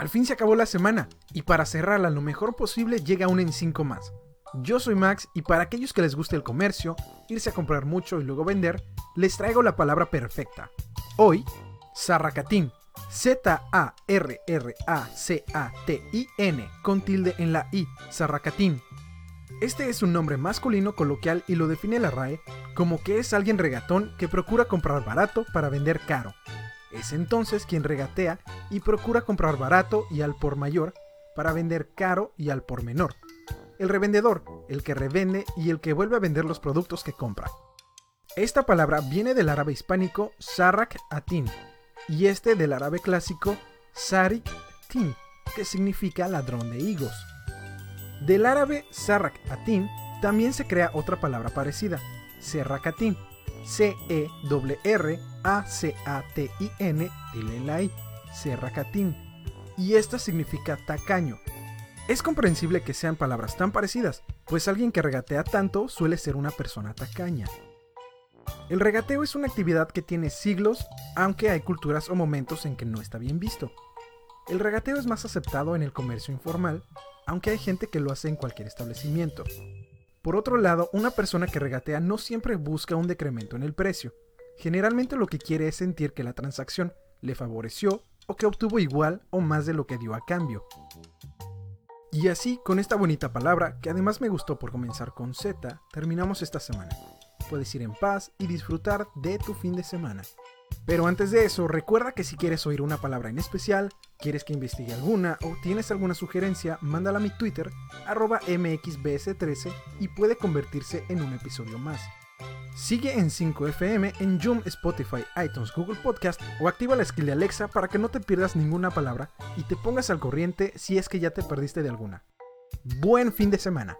Al fin se acabó la semana y para cerrarla lo mejor posible llega una en 5 más. Yo soy Max y para aquellos que les guste el comercio, irse a comprar mucho y luego vender, les traigo la palabra perfecta. Hoy, Zarracatín. Z-A-R-R-A-C-A-T-I-N con tilde en la I, Zarracatín. Este es un nombre masculino coloquial y lo define la RAE como que es alguien regatón que procura comprar barato para vender caro. Es entonces quien regatea y procura comprar barato y al por mayor para vender caro y al por menor. El revendedor, el que revende y el que vuelve a vender los productos que compra. Esta palabra viene del árabe hispánico sarak atin y este del árabe clásico sarik tin, que significa ladrón de higos. Del árabe sarak atin también se crea otra palabra parecida, serrakatin, C-E-R-R-A-C-A-T-I-N, la I, serracatín, y esta significa tacaño. Es comprensible que sean palabras tan parecidas, pues alguien que regatea tanto suele ser una persona tacaña. El regateo es una actividad que tiene siglos, aunque hay culturas o momentos en que no está bien visto. El regateo es más aceptado en el comercio informal, aunque hay gente que lo hace en cualquier establecimiento. Por otro lado, una persona que regatea no siempre busca un decremento en el precio. Generalmente lo que quiere es sentir que la transacción le favoreció o que obtuvo igual o más de lo que dio a cambio. Y así, con esta bonita palabra, que además me gustó por comenzar con Z, terminamos esta semana. Puedes ir en paz y disfrutar de tu fin de semana. Pero antes de eso, recuerda que si quieres oír una palabra en especial, quieres que investigue alguna o tienes alguna sugerencia, mándala a mi Twitter, arroba mxbs13 y puede convertirse en un episodio más. Sigue en 5FM en Zoom, Spotify, iTunes, Google Podcast o activa la skill de Alexa para que no te pierdas ninguna palabra y te pongas al corriente si es que ya te perdiste de alguna. Buen fin de semana.